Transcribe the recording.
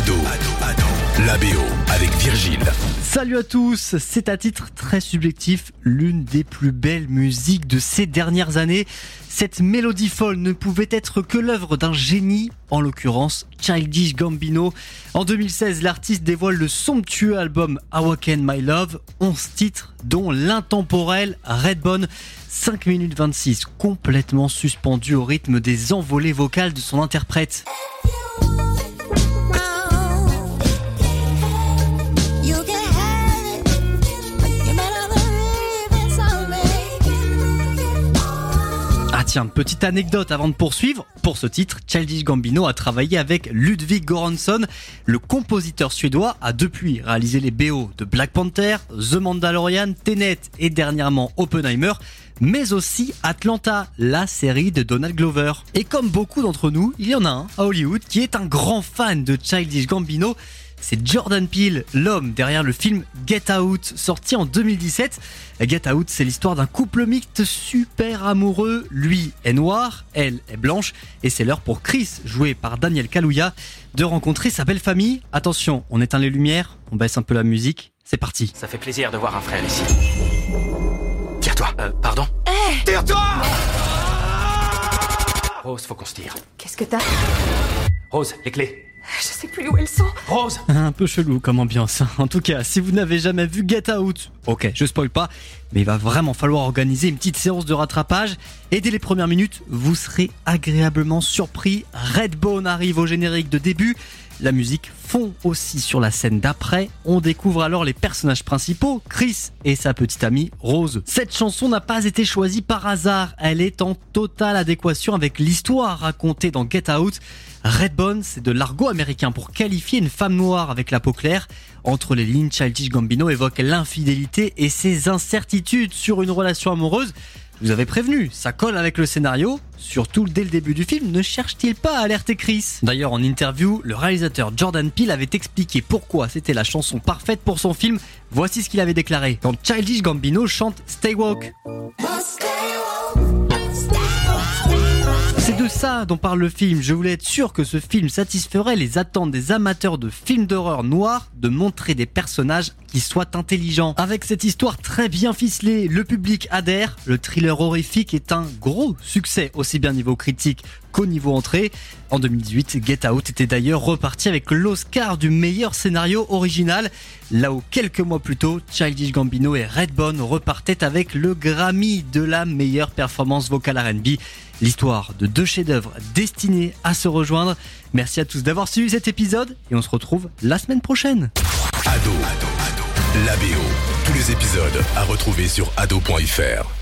Ado, la BO avec Virgile. Salut à tous, c'est à titre très subjectif l'une des plus belles musiques de ces dernières années. Cette mélodie folle ne pouvait être que l'œuvre d'un génie, en l'occurrence Childish Gambino. En 2016, l'artiste dévoile le somptueux album Awaken My Love, 11 titres dont l'intemporel Redbone, 5 minutes 26, complètement suspendu au rythme des envolées vocales de son interprète. Tiens, petite anecdote avant de poursuivre. Pour ce titre, Childish Gambino a travaillé avec Ludwig Göransson. Le compositeur suédois a depuis réalisé les BO de Black Panther, The Mandalorian, Tenet et dernièrement Oppenheimer, mais aussi Atlanta, la série de Donald Glover. Et comme beaucoup d'entre nous, il y en a un à Hollywood qui est un grand fan de Childish Gambino. C'est Jordan Peele, l'homme derrière le film Get Out, sorti en 2017. Get Out, c'est l'histoire d'un couple mixte super amoureux. Lui est noir, elle est blanche, et c'est l'heure pour Chris, joué par Daniel Kaluuya, de rencontrer sa belle famille. Attention, on éteint les lumières, on baisse un peu la musique. C'est parti. Ça fait plaisir de voir un frère ici. Tire-toi. Euh, pardon Tire-toi Rose, faut qu'on se tire. Qu'est-ce que t'as? Rose, les clés. Je sais plus où elles sont. Rose Un peu chelou comme ambiance. En tout cas, si vous n'avez jamais vu Get Out, ok, je spoil pas, mais il va vraiment falloir organiser une petite séance de rattrapage. Et dès les premières minutes, vous serez agréablement surpris. Redbone arrive au générique de début. La musique fond aussi sur la scène d'après. On découvre alors les personnages principaux, Chris et sa petite amie Rose. Cette chanson n'a pas été choisie par hasard. Elle est en totale adéquation avec l'histoire racontée dans Get Out. Redbone, c'est de l'argot américain pour qualifier une femme noire avec la peau claire. Entre les lignes, Childish Gambino évoque l'infidélité et ses incertitudes sur une relation amoureuse. Vous avez prévenu, ça colle avec le scénario. Surtout dès le début du film, ne cherche-t-il pas à alerter Chris? D'ailleurs, en interview, le réalisateur Jordan Peele avait expliqué pourquoi c'était la chanson parfaite pour son film. Voici ce qu'il avait déclaré quand Childish Gambino chante Stay Woke. Ça dont parle le film. Je voulais être sûr que ce film satisferait les attentes des amateurs de films d'horreur noirs, de montrer des personnages qui soient intelligents. Avec cette histoire très bien ficelée, le public adhère. Le thriller horrifique est un gros succès, aussi bien niveau critique qu'au niveau entrée. En 2018, Get Out était d'ailleurs reparti avec l'Oscar du meilleur scénario original. Là où quelques mois plus tôt, Childish Gambino et Redbone repartaient avec le Grammy de la meilleure performance vocale R&B. L'histoire de deux chefs-d'œuvre destinés à se rejoindre. Merci à tous d'avoir suivi cet épisode et on se retrouve la semaine prochaine. Ado, la BO. Tous les épisodes à retrouver sur ado.fr.